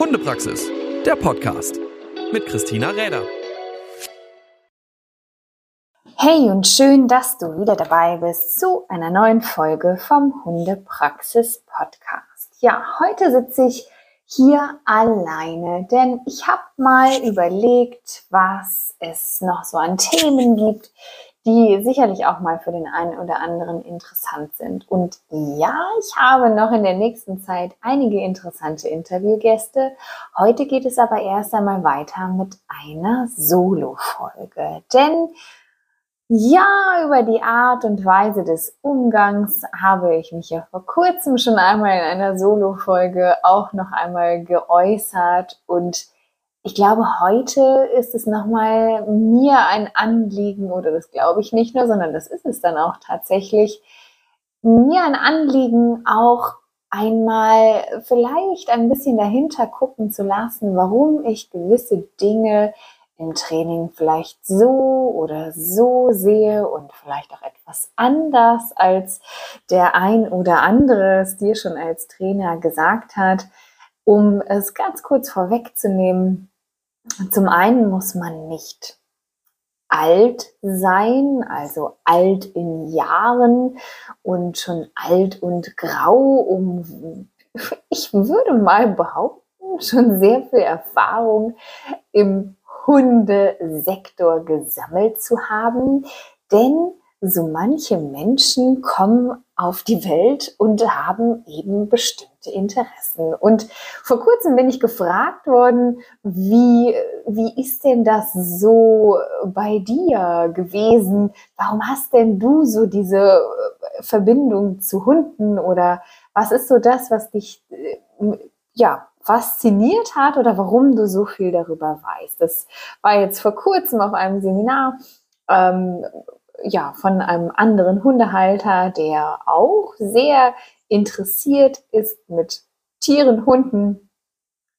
Hundepraxis, der Podcast mit Christina Räder. Hey und schön, dass du wieder dabei bist zu einer neuen Folge vom Hundepraxis Podcast. Ja, heute sitze ich hier alleine, denn ich habe mal überlegt, was es noch so an Themen gibt, die sicherlich auch mal für den einen oder anderen interessant sind. Und ja, ich habe noch in der nächsten Zeit einige interessante Interviewgäste. Heute geht es aber erst einmal weiter mit einer Solo-Folge. Denn ja, über die Art und Weise des Umgangs habe ich mich ja vor kurzem schon einmal in einer Solo-Folge auch noch einmal geäußert und ich glaube, heute ist es nochmal mir ein Anliegen, oder das glaube ich nicht nur, sondern das ist es dann auch tatsächlich, mir ein Anliegen, auch einmal vielleicht ein bisschen dahinter gucken zu lassen, warum ich gewisse Dinge im Training vielleicht so oder so sehe und vielleicht auch etwas anders, als der ein oder andere es dir schon als Trainer gesagt hat. Um es ganz kurz vorwegzunehmen, zum einen muss man nicht alt sein, also alt in Jahren und schon alt und grau, um, ich würde mal behaupten, schon sehr viel Erfahrung im Hundesektor gesammelt zu haben, denn so manche Menschen kommen auf die Welt und haben eben bestimmte Interessen. Und vor kurzem bin ich gefragt worden, wie, wie ist denn das so bei dir gewesen? Warum hast denn du so diese äh, Verbindung zu Hunden oder was ist so das, was dich, äh, ja, fasziniert hat oder warum du so viel darüber weißt? Das war jetzt vor kurzem auf einem Seminar, ähm, ja, von einem anderen Hundehalter, der auch sehr interessiert ist mit Tieren, Hunden.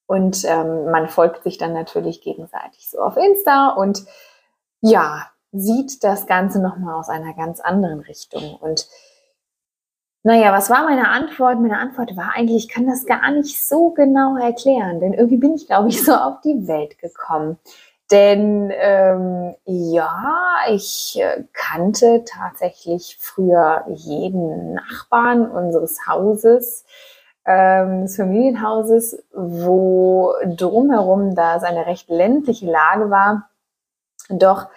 Und ähm, man folgt sich dann natürlich gegenseitig so auf Insta und ja, sieht das Ganze nochmal aus einer ganz anderen Richtung. Und naja, was war meine Antwort? Meine Antwort war eigentlich, ich kann das gar nicht so genau erklären, denn irgendwie bin ich, glaube ich, so auf die Welt gekommen. Denn ähm, ja, ich äh, kannte tatsächlich früher jeden Nachbarn unseres Hauses, ähm, des Familienhauses, wo drumherum, da es eine recht ländliche Lage war, doch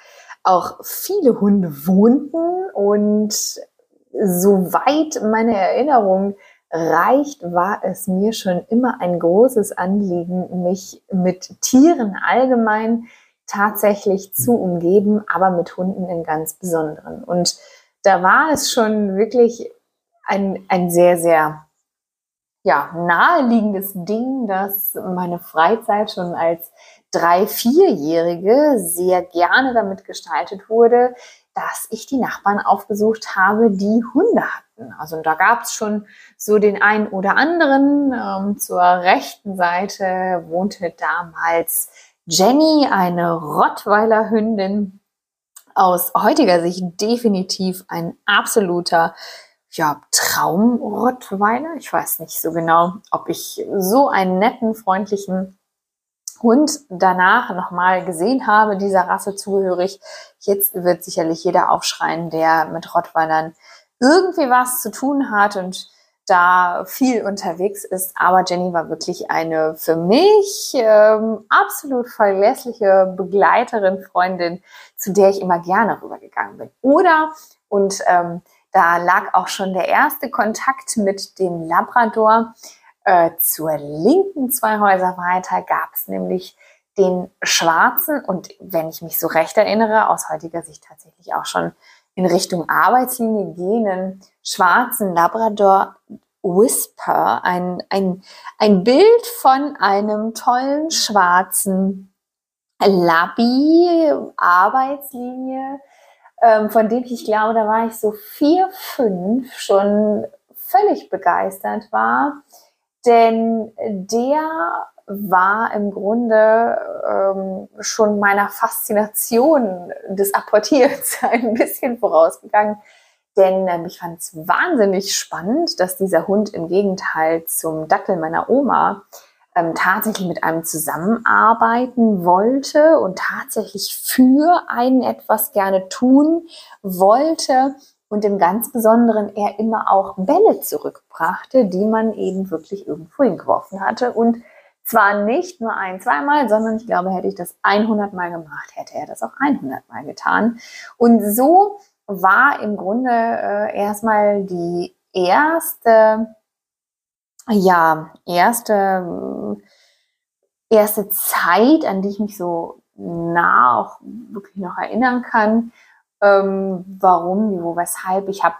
auch viele Hunde wohnten und soweit meine Erinnerung reicht, war es mir schon immer ein großes Anliegen, mich mit Tieren allgemein tatsächlich zu umgeben, aber mit Hunden im ganz Besonderen. Und da war es schon wirklich ein, ein sehr, sehr ja, naheliegendes Ding, dass meine Freizeit schon als drei, vierjährige sehr gerne damit gestaltet wurde, dass ich die Nachbarn aufgesucht habe, die Hunde hatten. Also da gab es schon so den einen oder anderen. Ähm, zur rechten Seite wohnte damals Jenny, eine Rottweiler Hündin, aus heutiger Sicht definitiv ein absoluter ja, Traum-Rottweiler. Ich weiß nicht so genau, ob ich so einen netten, freundlichen Hund danach nochmal gesehen habe, dieser Rasse zugehörig. Jetzt wird sicherlich jeder aufschreien, der mit Rottweilern irgendwie was zu tun hat und da viel unterwegs ist. Aber Jenny war wirklich eine für mich ähm, absolut verlässliche Begleiterin, Freundin, zu der ich immer gerne rübergegangen bin. Oder, und ähm, da lag auch schon der erste Kontakt mit dem Labrador. Äh, zur linken zwei Häuser weiter gab es nämlich den schwarzen und wenn ich mich so recht erinnere, aus heutiger Sicht tatsächlich auch schon in Richtung Arbeitslinie gehenden schwarzen Labrador Whisper, ein, ein, ein Bild von einem tollen schwarzen Labby Arbeitslinie, ähm, von dem ich glaube, da war ich so vier, fünf schon völlig begeistert war, denn der war im Grunde ähm, schon meiner Faszination des Apportierens ein bisschen vorausgegangen. Denn ähm, ich fand es wahnsinnig spannend, dass dieser Hund im Gegenteil zum Dackel meiner Oma ähm, tatsächlich mit einem zusammenarbeiten wollte und tatsächlich für einen etwas gerne tun wollte und im ganz Besonderen er immer auch Bälle zurückbrachte, die man eben wirklich irgendwo hingeworfen hatte und zwar nicht nur ein, zweimal, sondern ich glaube, hätte ich das 100 Mal gemacht, hätte er das auch 100 Mal getan. Und so war im Grunde äh, erstmal die erste, ja, erste, erste Zeit, an die ich mich so nah auch wirklich noch erinnern kann. Ähm, warum, wo, weshalb. Ich habe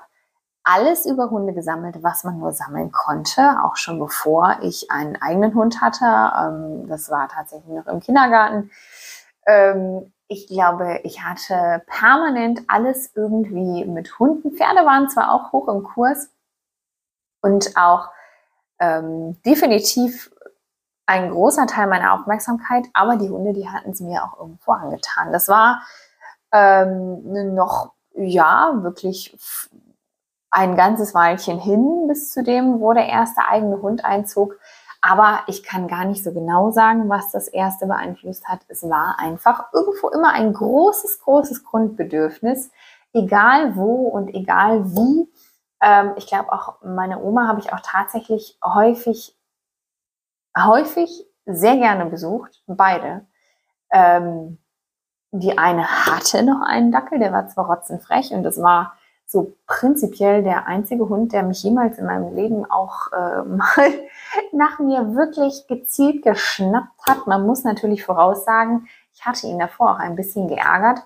alles über Hunde gesammelt, was man nur sammeln konnte, auch schon bevor ich einen eigenen Hund hatte. Ähm, das war tatsächlich noch im Kindergarten. Ähm, ich glaube, ich hatte permanent alles irgendwie mit Hunden. Pferde waren zwar auch hoch im Kurs und auch ähm, definitiv ein großer Teil meiner Aufmerksamkeit, aber die Hunde, die hatten es mir auch irgendwo angetan. Das war ähm, noch, ja, wirklich ein ganzes Weilchen hin bis zu dem, wo der erste eigene Hund einzog. Aber ich kann gar nicht so genau sagen, was das erste beeinflusst hat. Es war einfach irgendwo immer ein großes, großes Grundbedürfnis, egal wo und egal wie. Ähm, ich glaube auch meine Oma habe ich auch tatsächlich häufig, häufig sehr gerne besucht, beide. Ähm, die eine hatte noch einen Dackel, der war zwar rotzenfrech und das war so prinzipiell der einzige Hund, der mich jemals in meinem Leben auch äh, mal nach mir wirklich gezielt geschnappt hat. Man muss natürlich voraussagen, ich hatte ihn davor auch ein bisschen geärgert.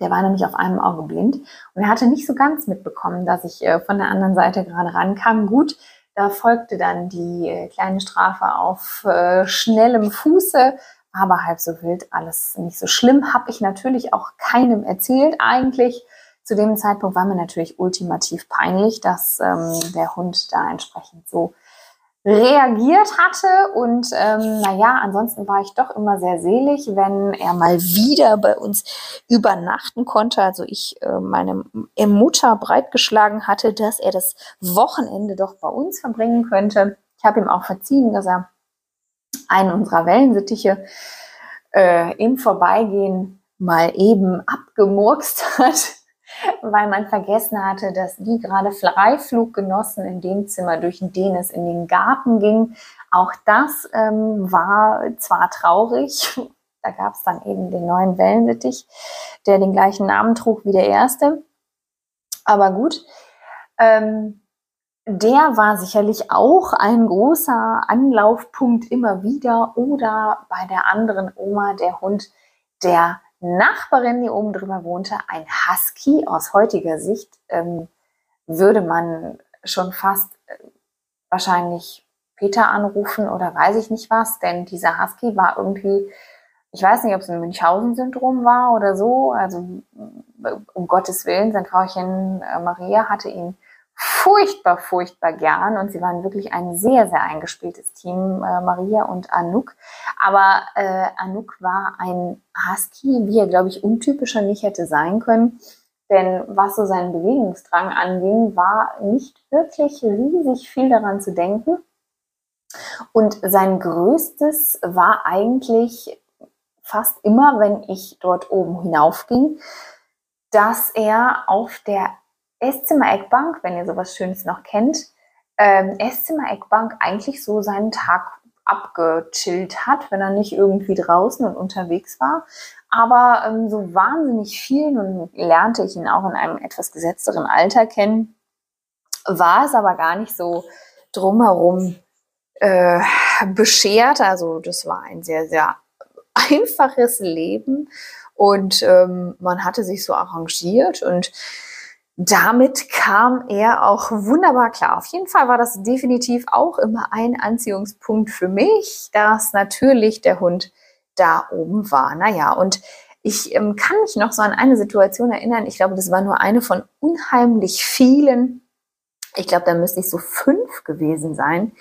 Der war nämlich auf einem Auge blind und er hatte nicht so ganz mitbekommen, dass ich äh, von der anderen Seite gerade rankam. Gut, da folgte dann die äh, kleine Strafe auf äh, schnellem Fuße, aber halb so wild, alles nicht so schlimm. Habe ich natürlich auch keinem erzählt eigentlich. Zu dem Zeitpunkt war mir natürlich ultimativ peinlich, dass ähm, der Hund da entsprechend so reagiert hatte. Und ähm, naja, ansonsten war ich doch immer sehr selig, wenn er mal wieder bei uns übernachten konnte. Also ich äh, meine Mutter breitgeschlagen hatte, dass er das Wochenende doch bei uns verbringen könnte. Ich habe ihm auch verziehen, dass er einen unserer Wellensittiche äh, im Vorbeigehen mal eben abgemurkst hat weil man vergessen hatte, dass die gerade Freiflug genossen in dem Zimmer, durch den es in den Garten ging. Auch das ähm, war zwar traurig, da gab es dann eben den neuen Wellensittich, der den gleichen Namen trug wie der erste. Aber gut, ähm, der war sicherlich auch ein großer Anlaufpunkt immer wieder oder bei der anderen Oma der Hund, der Nachbarin, die oben drüber wohnte, ein Husky. Aus heutiger Sicht ähm, würde man schon fast äh, wahrscheinlich Peter anrufen oder weiß ich nicht was, denn dieser Husky war irgendwie, ich weiß nicht, ob es ein Münchhausen-Syndrom war oder so, also um Gottes Willen, sein Frauchen äh, Maria hatte ihn furchtbar, furchtbar gern und sie waren wirklich ein sehr, sehr eingespieltes Team, äh, Maria und Anouk. Aber äh, Anouk war ein Husky, wie er, glaube ich, untypischer nicht hätte sein können. Denn was so seinen Bewegungsdrang anging, war nicht wirklich riesig viel daran zu denken. Und sein größtes war eigentlich fast immer, wenn ich dort oben hinaufging, dass er auf der Esszimmer-Eckbank, wenn ihr sowas Schönes noch kennt, ähm, Esszimmer-Eckbank eigentlich so seinen Tag abgechillt hat, wenn er nicht irgendwie draußen und unterwegs war. Aber ähm, so wahnsinnig viel, nun lernte ich ihn auch in einem etwas gesetzteren Alter kennen, war es aber gar nicht so drumherum äh, beschert. Also das war ein sehr, sehr einfaches Leben und ähm, man hatte sich so arrangiert und damit kam er auch wunderbar klar. Auf jeden Fall war das definitiv auch immer ein Anziehungspunkt für mich, dass natürlich der Hund da oben war. Naja, und ich ähm, kann mich noch so an eine Situation erinnern. Ich glaube, das war nur eine von unheimlich vielen. Ich glaube, da müsste ich so fünf gewesen sein,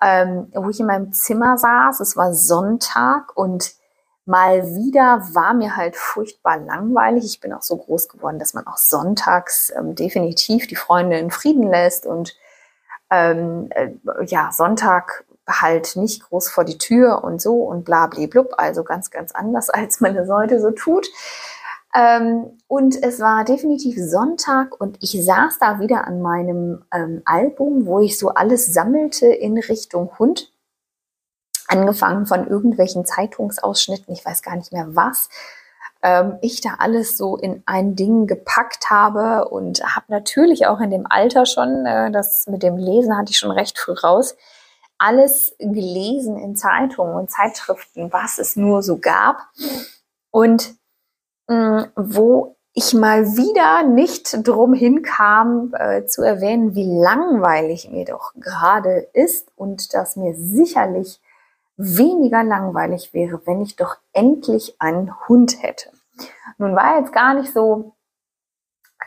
ähm, wo ich in meinem Zimmer saß. Es war Sonntag und mal wieder war mir halt furchtbar langweilig. Ich bin auch so groß geworden, dass man auch sonntags ähm, definitiv die Freunde in Frieden lässt und ähm, äh, ja, Sonntag halt nicht groß vor die Tür und so und bla blub, also ganz, ganz anders, als man das heute so tut. Ähm, und es war definitiv Sonntag und ich saß da wieder an meinem ähm, Album, wo ich so alles sammelte in Richtung Hund. Angefangen von irgendwelchen Zeitungsausschnitten, ich weiß gar nicht mehr was. Ähm, ich da alles so in ein Ding gepackt habe und habe natürlich auch in dem Alter schon, äh, das mit dem Lesen hatte ich schon recht früh raus, alles gelesen in Zeitungen und Zeitschriften, was es nur so gab. Und Mm, wo ich mal wieder nicht drum hinkam äh, zu erwähnen, wie langweilig mir doch gerade ist und dass mir sicherlich weniger langweilig wäre, wenn ich doch endlich einen Hund hätte. Nun war jetzt gar nicht so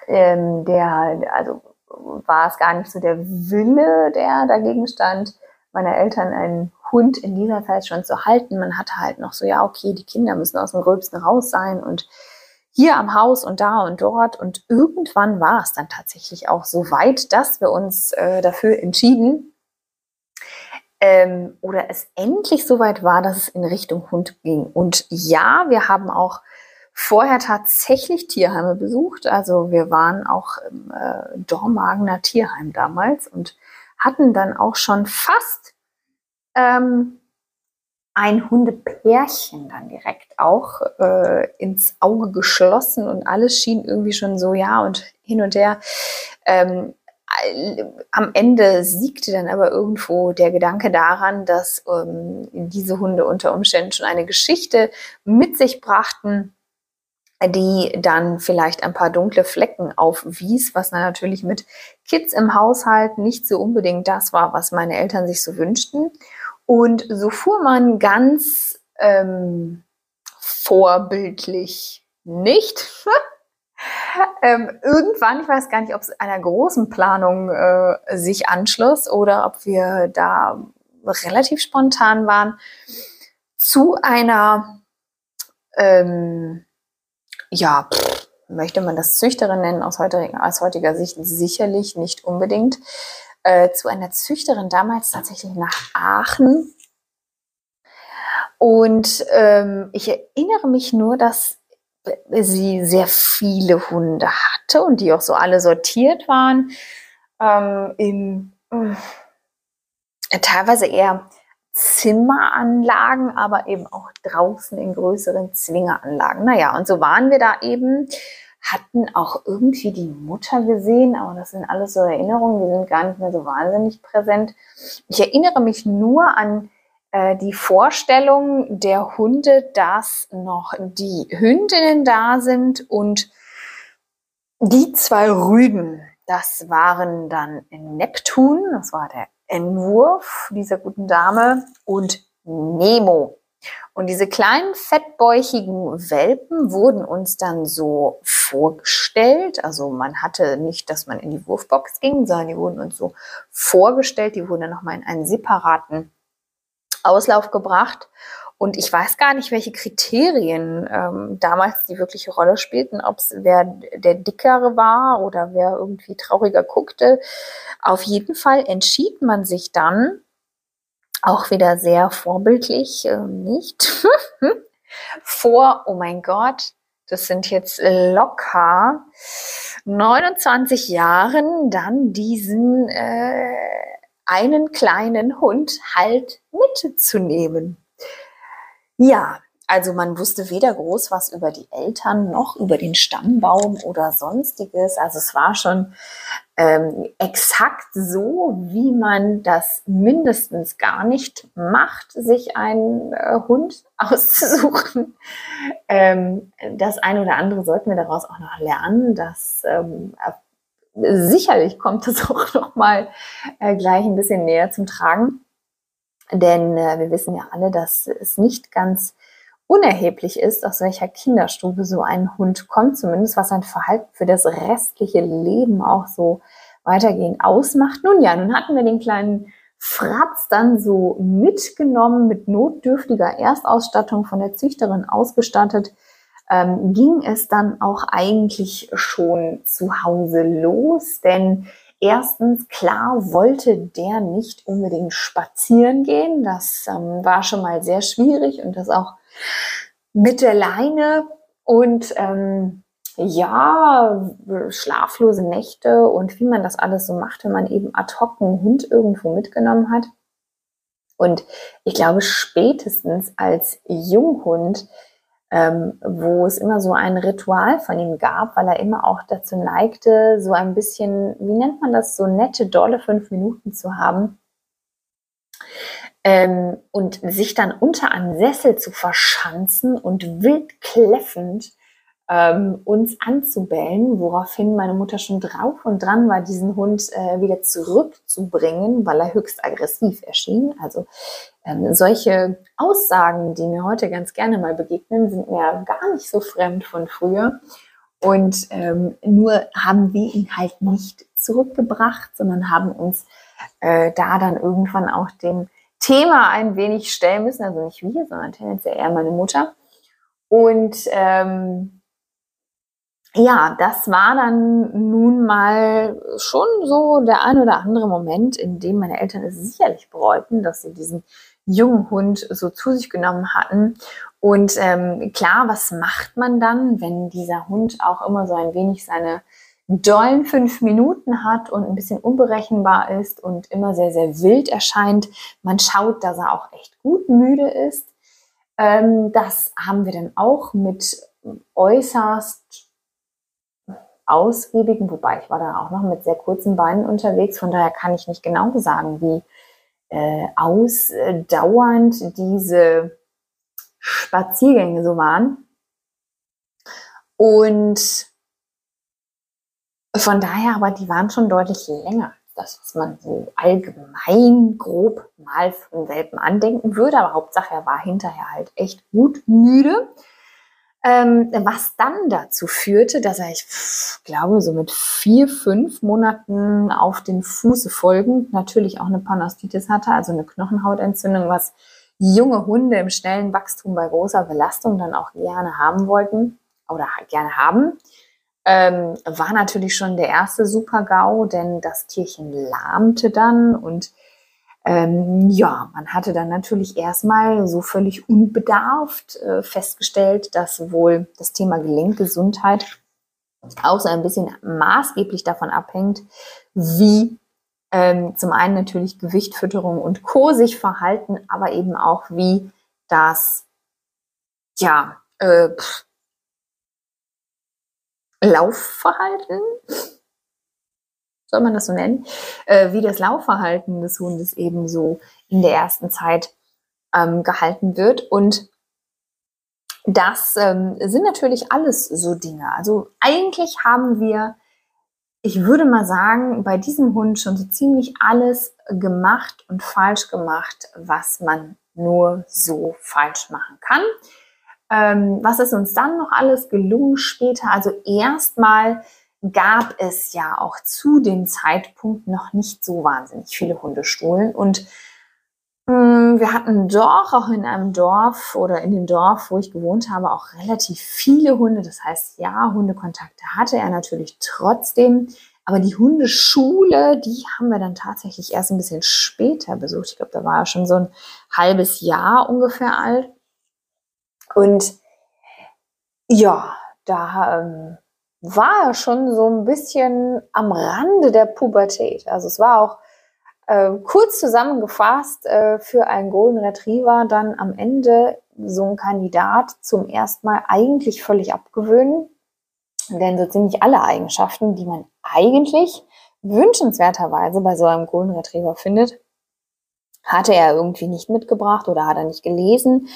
ähm, der, also war es gar nicht so der Wille, der dagegen stand, meiner Eltern einen Hund in dieser Zeit schon zu halten. Man hatte halt noch so, ja, okay, die Kinder müssen aus dem Gröbsten raus sein und hier am Haus und da und dort. Und irgendwann war es dann tatsächlich auch so weit, dass wir uns äh, dafür entschieden, ähm, oder es endlich so weit war, dass es in Richtung Hund ging. Und ja, wir haben auch vorher tatsächlich Tierheime besucht. Also wir waren auch im äh, Dormagener Tierheim damals und hatten dann auch schon fast ähm, ein Hundepärchen dann direkt auch äh, ins Auge geschlossen und alles schien irgendwie schon so, ja, und hin und her. Ähm, am Ende siegte dann aber irgendwo der Gedanke daran, dass ähm, diese Hunde unter Umständen schon eine Geschichte mit sich brachten, die dann vielleicht ein paar dunkle Flecken aufwies, was dann natürlich mit Kids im Haushalt nicht so unbedingt das war, was meine Eltern sich so wünschten. Und so fuhr man ganz ähm, vorbildlich nicht. ähm, irgendwann, ich weiß gar nicht, ob es einer großen Planung äh, sich anschloss oder ob wir da relativ spontan waren, zu einer, ähm, ja, pff, möchte man das Züchterin nennen aus heutiger, aus heutiger Sicht sicherlich nicht unbedingt äh, zu einer Züchterin damals tatsächlich nach Aachen. Und ähm, ich erinnere mich nur, dass sie sehr viele Hunde hatte und die auch so alle sortiert waren ähm, in äh, teilweise eher Zimmeranlagen, aber eben auch draußen in größeren Zwingeranlagen. Naja, und so waren wir da eben hatten auch irgendwie die Mutter gesehen, aber das sind alles so Erinnerungen, die sind gar nicht mehr so wahnsinnig präsent. Ich erinnere mich nur an die Vorstellung der Hunde, dass noch die Hündinnen da sind und die zwei Rüden. Das waren dann Neptun, das war der Entwurf dieser guten Dame, und Nemo. Und diese kleinen fettbäuchigen Welpen wurden uns dann so vorgestellt. Also man hatte nicht, dass man in die Wurfbox ging, sondern die wurden uns so vorgestellt. Die wurden dann nochmal in einen separaten Auslauf gebracht. Und ich weiß gar nicht, welche Kriterien ähm, damals die wirkliche Rolle spielten, ob es wer der Dickere war oder wer irgendwie trauriger guckte. Auf jeden Fall entschied man sich dann, auch wieder sehr vorbildlich, äh, nicht? Vor, oh mein Gott, das sind jetzt locker 29 Jahren, dann diesen äh, einen kleinen Hund halt mitzunehmen. Ja, also man wusste weder groß was über die Eltern noch über den Stammbaum oder sonstiges. Also es war schon ähm, exakt so, wie man das mindestens gar nicht macht, sich einen äh, Hund auszusuchen. Ähm, das eine oder andere sollten wir daraus auch noch lernen. dass ähm, sicherlich kommt das auch noch mal äh, gleich ein bisschen näher zum Tragen. Denn äh, wir wissen ja alle, dass es nicht ganz unerheblich ist, aus welcher Kinderstube so ein Hund kommt, zumindest was sein Verhalten für das restliche Leben auch so weitergehend ausmacht. Nun ja, nun hatten wir den kleinen Fratz dann so mitgenommen, mit notdürftiger Erstausstattung von der Züchterin ausgestattet, ähm, ging es dann auch eigentlich schon zu Hause los, denn Erstens, klar, wollte der nicht unbedingt spazieren gehen. Das ähm, war schon mal sehr schwierig und das auch mit der Leine. Und ähm, ja, schlaflose Nächte und wie man das alles so macht, wenn man eben ad hoc einen Hund irgendwo mitgenommen hat. Und ich glaube, spätestens als Junghund, ähm, wo es immer so ein Ritual von ihm gab, weil er immer auch dazu neigte, so ein bisschen, wie nennt man das, so nette, dolle fünf Minuten zu haben. Ähm, und sich dann unter einen Sessel zu verschanzen und wild kläffend ähm, uns anzubellen, woraufhin meine Mutter schon drauf und dran war, diesen Hund äh, wieder zurückzubringen, weil er höchst aggressiv erschien. Also ähm, solche Aussagen, die mir heute ganz gerne mal begegnen, sind mir gar nicht so fremd von früher. Und ähm, nur haben wir ihn halt nicht zurückgebracht, sondern haben uns äh, da dann irgendwann auch dem Thema ein wenig stellen müssen. Also nicht wir, sondern tendenziell eher meine Mutter. Und ähm, ja, das war dann nun mal schon so der ein oder andere Moment, in dem meine Eltern es sicherlich bereuten, dass sie diesen jungen Hund so zu sich genommen hatten. Und ähm, klar, was macht man dann, wenn dieser Hund auch immer so ein wenig seine dollen fünf Minuten hat und ein bisschen unberechenbar ist und immer sehr, sehr wild erscheint. Man schaut, dass er auch echt gut müde ist. Ähm, das haben wir dann auch mit äußerst ausgiebigen, wobei ich war dann auch noch mit sehr kurzen Beinen unterwegs, von daher kann ich nicht genau sagen, wie äh, ausdauernd diese Spaziergänge so waren. Und von daher, aber die waren schon deutlich länger das, was man so allgemein grob mal von Welpen andenken würde. Aber Hauptsache, er war hinterher halt echt gut müde. Ähm, was dann dazu führte, dass er, ich glaube, so mit vier, fünf Monaten auf den Fuße folgend natürlich auch eine Panastitis hatte, also eine Knochenhautentzündung, was junge Hunde im schnellen Wachstum bei großer Belastung dann auch gerne haben wollten oder gerne haben. Ähm, war natürlich schon der erste Super-GAU, denn das Tierchen lahmte dann und ähm, ja, man hatte dann natürlich erstmal so völlig unbedarft äh, festgestellt, dass wohl das Thema Gelenkgesundheit auch so ein bisschen maßgeblich davon abhängt, wie ähm, zum einen natürlich Gewichtfütterung und Co. sich verhalten, aber eben auch wie das, ja, äh, Laufverhalten soll man das so nennen, äh, wie das Laufverhalten des Hundes eben so in der ersten Zeit ähm, gehalten wird. Und das ähm, sind natürlich alles so Dinge. Also eigentlich haben wir, ich würde mal sagen, bei diesem Hund schon so ziemlich alles gemacht und falsch gemacht, was man nur so falsch machen kann. Ähm, was ist uns dann noch alles gelungen später? Also erstmal gab es ja auch zu dem Zeitpunkt noch nicht so wahnsinnig viele Hundestuhlen. Und mh, hm, wir hatten doch auch in einem Dorf oder in dem Dorf, wo ich gewohnt habe, auch relativ viele Hunde. Das heißt, ja, Hundekontakte hatte er natürlich trotzdem. Aber die Hundeschule, die haben wir dann tatsächlich erst ein bisschen später besucht. Ich glaube, da war er schon so ein halbes Jahr ungefähr alt. Und ja, da ähm, war er schon so ein bisschen am Rande der Pubertät. Also es war auch äh, kurz zusammengefasst äh, für einen Golden Retriever dann am Ende so ein Kandidat zum ersten Mal eigentlich völlig abgewöhnen. Denn so ziemlich alle Eigenschaften, die man eigentlich wünschenswerterweise bei so einem Golden Retriever findet, hatte er irgendwie nicht mitgebracht oder hat er nicht gelesen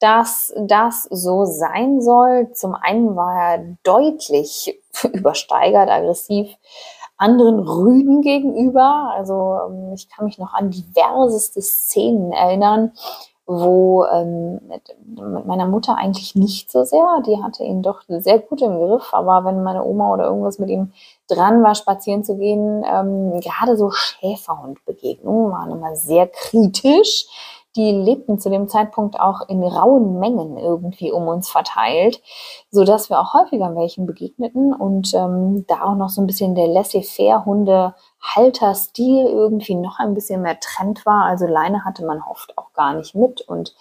dass das so sein soll. Zum einen war er deutlich übersteigert, aggressiv anderen Rüden gegenüber. Also ähm, ich kann mich noch an diverseste Szenen erinnern, wo ähm, mit, meiner Mutter eigentlich nicht so sehr. Die hatte ihn doch sehr gut im Griff, aber wenn meine Oma oder irgendwas mit ihm dran war, spazieren zu gehen, ähm, gerade so Schäferhundbegegnungen waren immer sehr kritisch die lebten zu dem Zeitpunkt auch in rauen Mengen irgendwie um uns verteilt, so dass wir auch häufiger welchen begegneten und ähm, da auch noch so ein bisschen der Laissez-faire-Hunde-Halter-Stil irgendwie noch ein bisschen mehr Trend war. Also Leine hatte man oft auch gar nicht mit und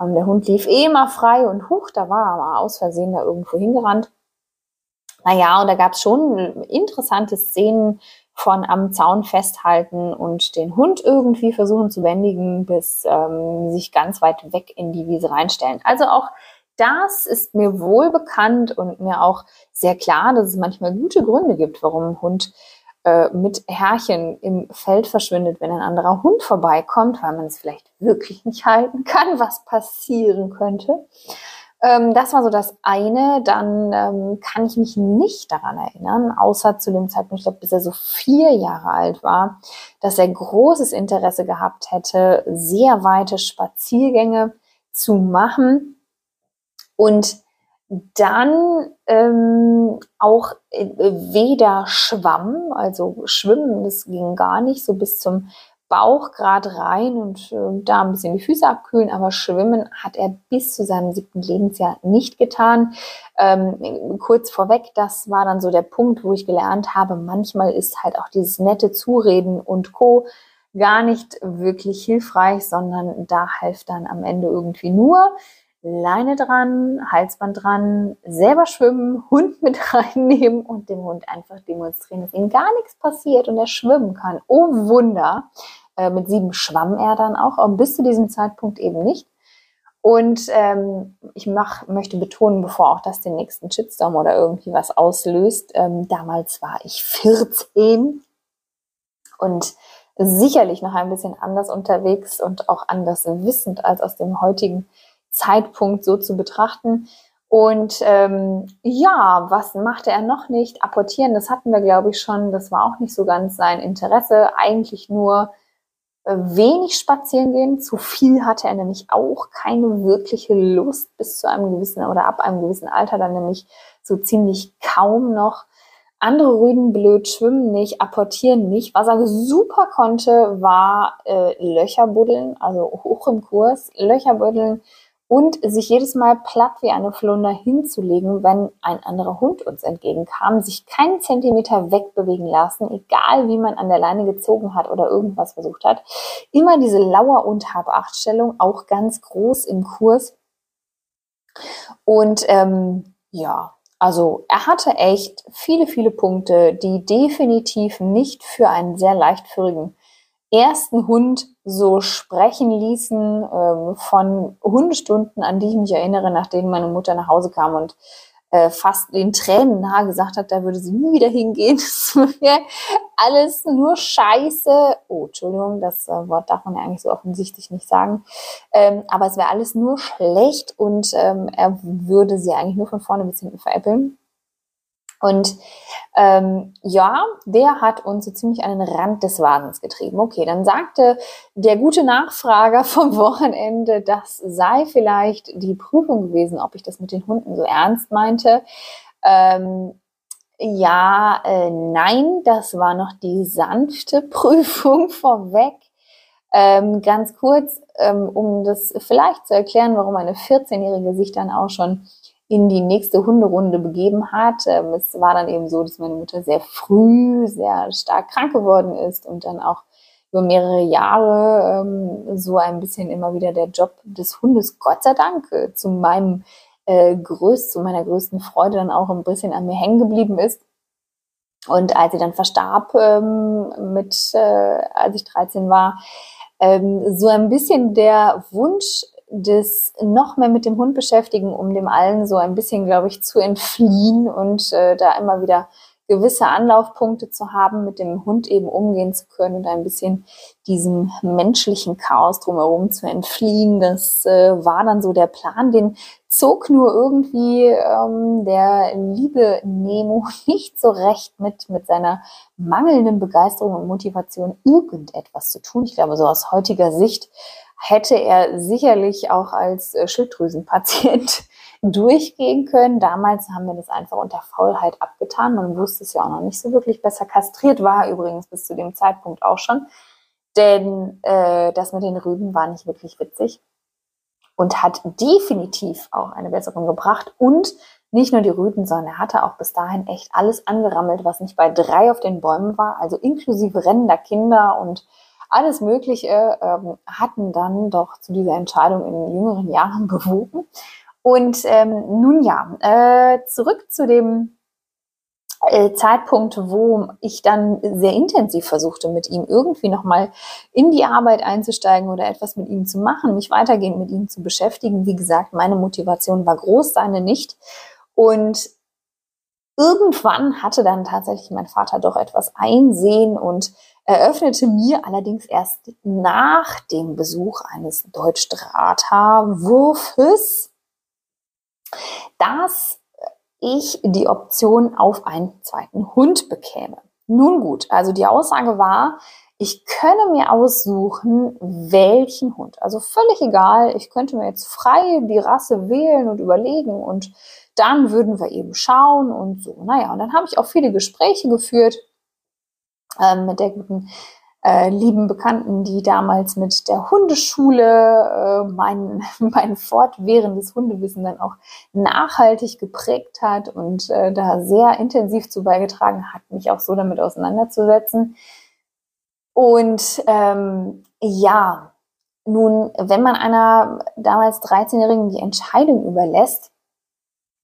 ähm, der Hund lief eh immer frei und huch, da war er mal aus Versehen da irgendwo hingerannt. Naja, und da gab es schon interessante Szenen von am Zaun festhalten und den Hund irgendwie versuchen zu bändigen, bis ähm, sich ganz weit weg in die Wiese reinstellen. Also auch das ist mir wohl bekannt und mir auch sehr klar, dass es manchmal gute Gründe gibt, warum ein Hund äh, mit Herrchen im Feld verschwindet, wenn ein anderer Hund vorbeikommt, weil man es vielleicht wirklich nicht halten kann, was passieren könnte. Ähm, das war so das eine. Dann ähm, kann ich mich nicht daran erinnern, außer zu dem Zeitpunkt, ich glaube, bis er so vier Jahre alt war, dass er großes Interesse gehabt hätte, sehr weite Spaziergänge zu machen. Und dann ähm, auch äh, weder schwamm, also schwimmen, das ging gar nicht, so bis zum Bauch gerade rein und äh, da ein bisschen die Füße abkühlen, aber schwimmen hat er bis zu seinem siebten Lebensjahr nicht getan. Ähm, kurz vorweg, das war dann so der Punkt, wo ich gelernt habe, manchmal ist halt auch dieses nette Zureden und Co gar nicht wirklich hilfreich, sondern da hilft dann am Ende irgendwie nur Leine dran, Halsband dran, selber schwimmen, Hund mit reinnehmen und dem Hund einfach demonstrieren, dass ihm gar nichts passiert und er schwimmen kann. Oh Wunder! Äh, mit sieben schwamm er dann auch, aber bis zu diesem Zeitpunkt eben nicht. Und ähm, ich mach, möchte betonen, bevor auch das den nächsten Shitstorm oder irgendwie was auslöst, ähm, damals war ich 14 und sicherlich noch ein bisschen anders unterwegs und auch anders wissend als aus dem heutigen Zeitpunkt so zu betrachten. Und ähm, ja, was machte er noch nicht? Apportieren, das hatten wir, glaube ich, schon. Das war auch nicht so ganz sein Interesse. Eigentlich nur äh, wenig spazieren gehen. Zu viel hatte er nämlich auch keine wirkliche Lust bis zu einem gewissen oder ab einem gewissen Alter dann nämlich so ziemlich kaum noch. Andere Rüden blöd schwimmen nicht, apportieren nicht. Was er super konnte, war äh, Löcher buddeln, also hoch im Kurs, Löcher buddeln und sich jedes Mal platt wie eine Flunder hinzulegen, wenn ein anderer Hund uns entgegenkam, sich keinen Zentimeter wegbewegen lassen, egal wie man an der Leine gezogen hat oder irgendwas versucht hat. Immer diese Lauer- und Habachtstellung, auch ganz groß im Kurs. Und ähm, ja, also er hatte echt viele, viele Punkte, die definitiv nicht für einen sehr leichtführigen ersten Hund so sprechen ließen ähm, von Hundestunden, an die ich mich erinnere, nachdem meine Mutter nach Hause kam und äh, fast den Tränen nahe gesagt hat, da würde sie nie wieder hingehen. alles nur Scheiße. Oh, Entschuldigung, das äh, Wort darf man ja eigentlich so offensichtlich nicht sagen. Ähm, aber es wäre alles nur schlecht und ähm, er würde sie eigentlich nur von vorne bis hinten veräppeln. Und ähm, ja, der hat uns so ziemlich an den Rand des Wahnsinns getrieben. Okay, dann sagte der gute Nachfrager vom Wochenende, das sei vielleicht die Prüfung gewesen, ob ich das mit den Hunden so ernst meinte. Ähm, ja, äh, nein, das war noch die sanfte Prüfung vorweg. Ähm, ganz kurz, ähm, um das vielleicht zu erklären, warum eine 14-Jährige sich dann auch schon in die nächste Hunderunde begeben hat. Ähm, es war dann eben so, dass meine Mutter sehr früh sehr stark krank geworden ist und dann auch über mehrere Jahre ähm, so ein bisschen immer wieder der Job des Hundes, Gott sei Dank, äh, zu meinem äh, größt, zu meiner größten Freude dann auch ein bisschen an mir hängen geblieben ist. Und als sie dann verstarb, ähm, mit, äh, als ich 13 war, ähm, so ein bisschen der Wunsch das noch mehr mit dem Hund beschäftigen, um dem allen so ein bisschen, glaube ich, zu entfliehen und äh, da immer wieder gewisse Anlaufpunkte zu haben, mit dem Hund eben umgehen zu können und ein bisschen diesem menschlichen Chaos drumherum zu entfliehen. Das äh, war dann so der Plan, den zog nur irgendwie ähm, der liebe Nemo nicht so recht mit, mit seiner mangelnden Begeisterung und Motivation irgendetwas zu tun. Ich glaube, so aus heutiger Sicht hätte er sicherlich auch als äh, Schilddrüsenpatient durchgehen können. Damals haben wir das einfach unter Faulheit abgetan. Man wusste es ja auch noch nicht so wirklich besser. Kastriert war übrigens bis zu dem Zeitpunkt auch schon. denn äh, das mit den Rüben war nicht wirklich witzig und hat definitiv auch eine Besserung gebracht. Und nicht nur die Rüden, sondern er hatte auch bis dahin echt alles angerammelt, was nicht bei drei auf den Bäumen war, also inklusive rennender Kinder und alles Mögliche ähm, hatten dann doch zu dieser Entscheidung in jüngeren Jahren bewogen. Und ähm, nun ja, äh, zurück zu dem äh, Zeitpunkt, wo ich dann sehr intensiv versuchte, mit ihm irgendwie nochmal in die Arbeit einzusteigen oder etwas mit ihm zu machen, mich weitergehend mit ihm zu beschäftigen. Wie gesagt, meine Motivation war groß, seine nicht. Und irgendwann hatte dann tatsächlich mein Vater doch etwas Einsehen und eröffnete mir allerdings erst nach dem Besuch eines Deutschdrahthaarwurfes, dass ich die Option auf einen zweiten Hund bekäme. Nun gut, also die Aussage war, ich könne mir aussuchen, welchen Hund. Also völlig egal, ich könnte mir jetzt frei die Rasse wählen und überlegen und dann würden wir eben schauen und so. Naja, und dann habe ich auch viele Gespräche geführt ähm, mit der guten äh, lieben Bekannten, die damals mit der Hundeschule äh, mein, mein fortwährendes Hundewissen dann auch nachhaltig geprägt hat und äh, da sehr intensiv zu beigetragen hat, mich auch so damit auseinanderzusetzen. Und ähm, ja, nun, wenn man einer damals 13-Jährigen die Entscheidung überlässt,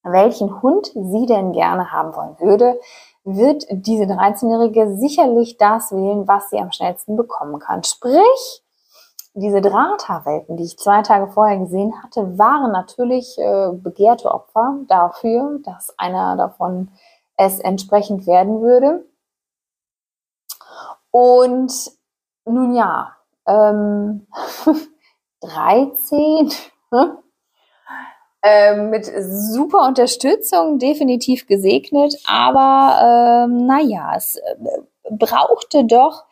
welchen Hund sie denn gerne haben wollen würde, wird diese 13-Jährige sicherlich das wählen, was sie am schnellsten bekommen kann. Sprich, diese Drahthaarwelpen, die ich zwei Tage vorher gesehen hatte, waren natürlich äh, begehrte Opfer dafür, dass einer davon es entsprechend werden würde. Und nun ja, ähm, 13, ähm, mit super Unterstützung definitiv gesegnet, aber ähm, naja, es äh, brauchte doch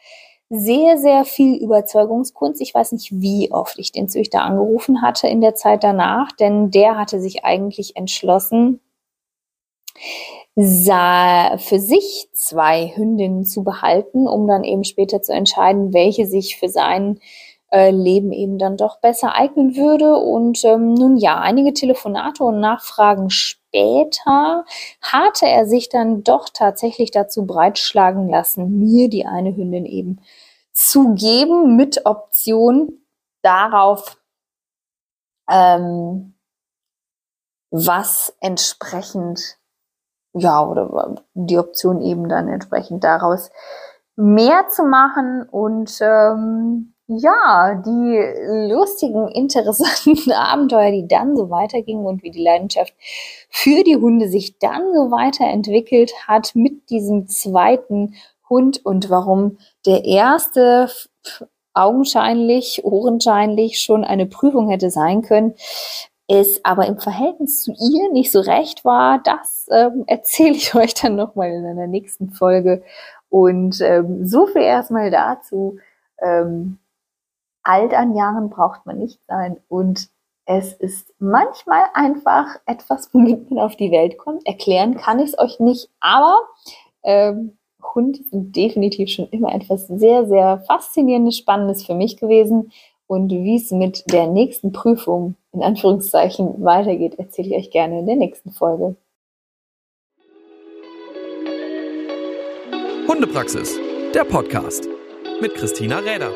sehr, sehr viel Überzeugungskunst. Ich weiß nicht, wie oft ich den Züchter angerufen hatte in der Zeit danach, denn der hatte sich eigentlich entschlossen, für sich zwei Hündinnen zu behalten, um dann eben später zu entscheiden, welche sich für seinen äh, Leben eben dann doch besser eignen würde. Und ähm, nun ja, einige Telefonate und Nachfragen später hatte er sich dann doch tatsächlich dazu breitschlagen lassen, mir die eine Hündin eben zu geben mit Option darauf, ähm, was entsprechend, ja, oder die Option eben dann entsprechend daraus mehr zu machen und ähm, ja, die lustigen, interessanten Abenteuer, die dann so weitergingen und wie die Leidenschaft für die Hunde sich dann so weiterentwickelt hat mit diesem zweiten Hund und warum der erste augenscheinlich, ohrenscheinlich schon eine Prüfung hätte sein können, es aber im Verhältnis zu ihr nicht so recht war, das ähm, erzähle ich euch dann nochmal in einer nächsten Folge. Und ähm, so viel erstmal dazu. Ähm, alt an Jahren braucht man nicht sein und es ist manchmal einfach etwas, womit man auf die Welt kommt. Erklären kann ich es euch nicht, aber ähm, Hunde sind definitiv schon immer etwas sehr, sehr faszinierendes, spannendes für mich gewesen. Und wie es mit der nächsten Prüfung in Anführungszeichen weitergeht, erzähle ich euch gerne in der nächsten Folge. Hundepraxis, der Podcast mit Christina Räder.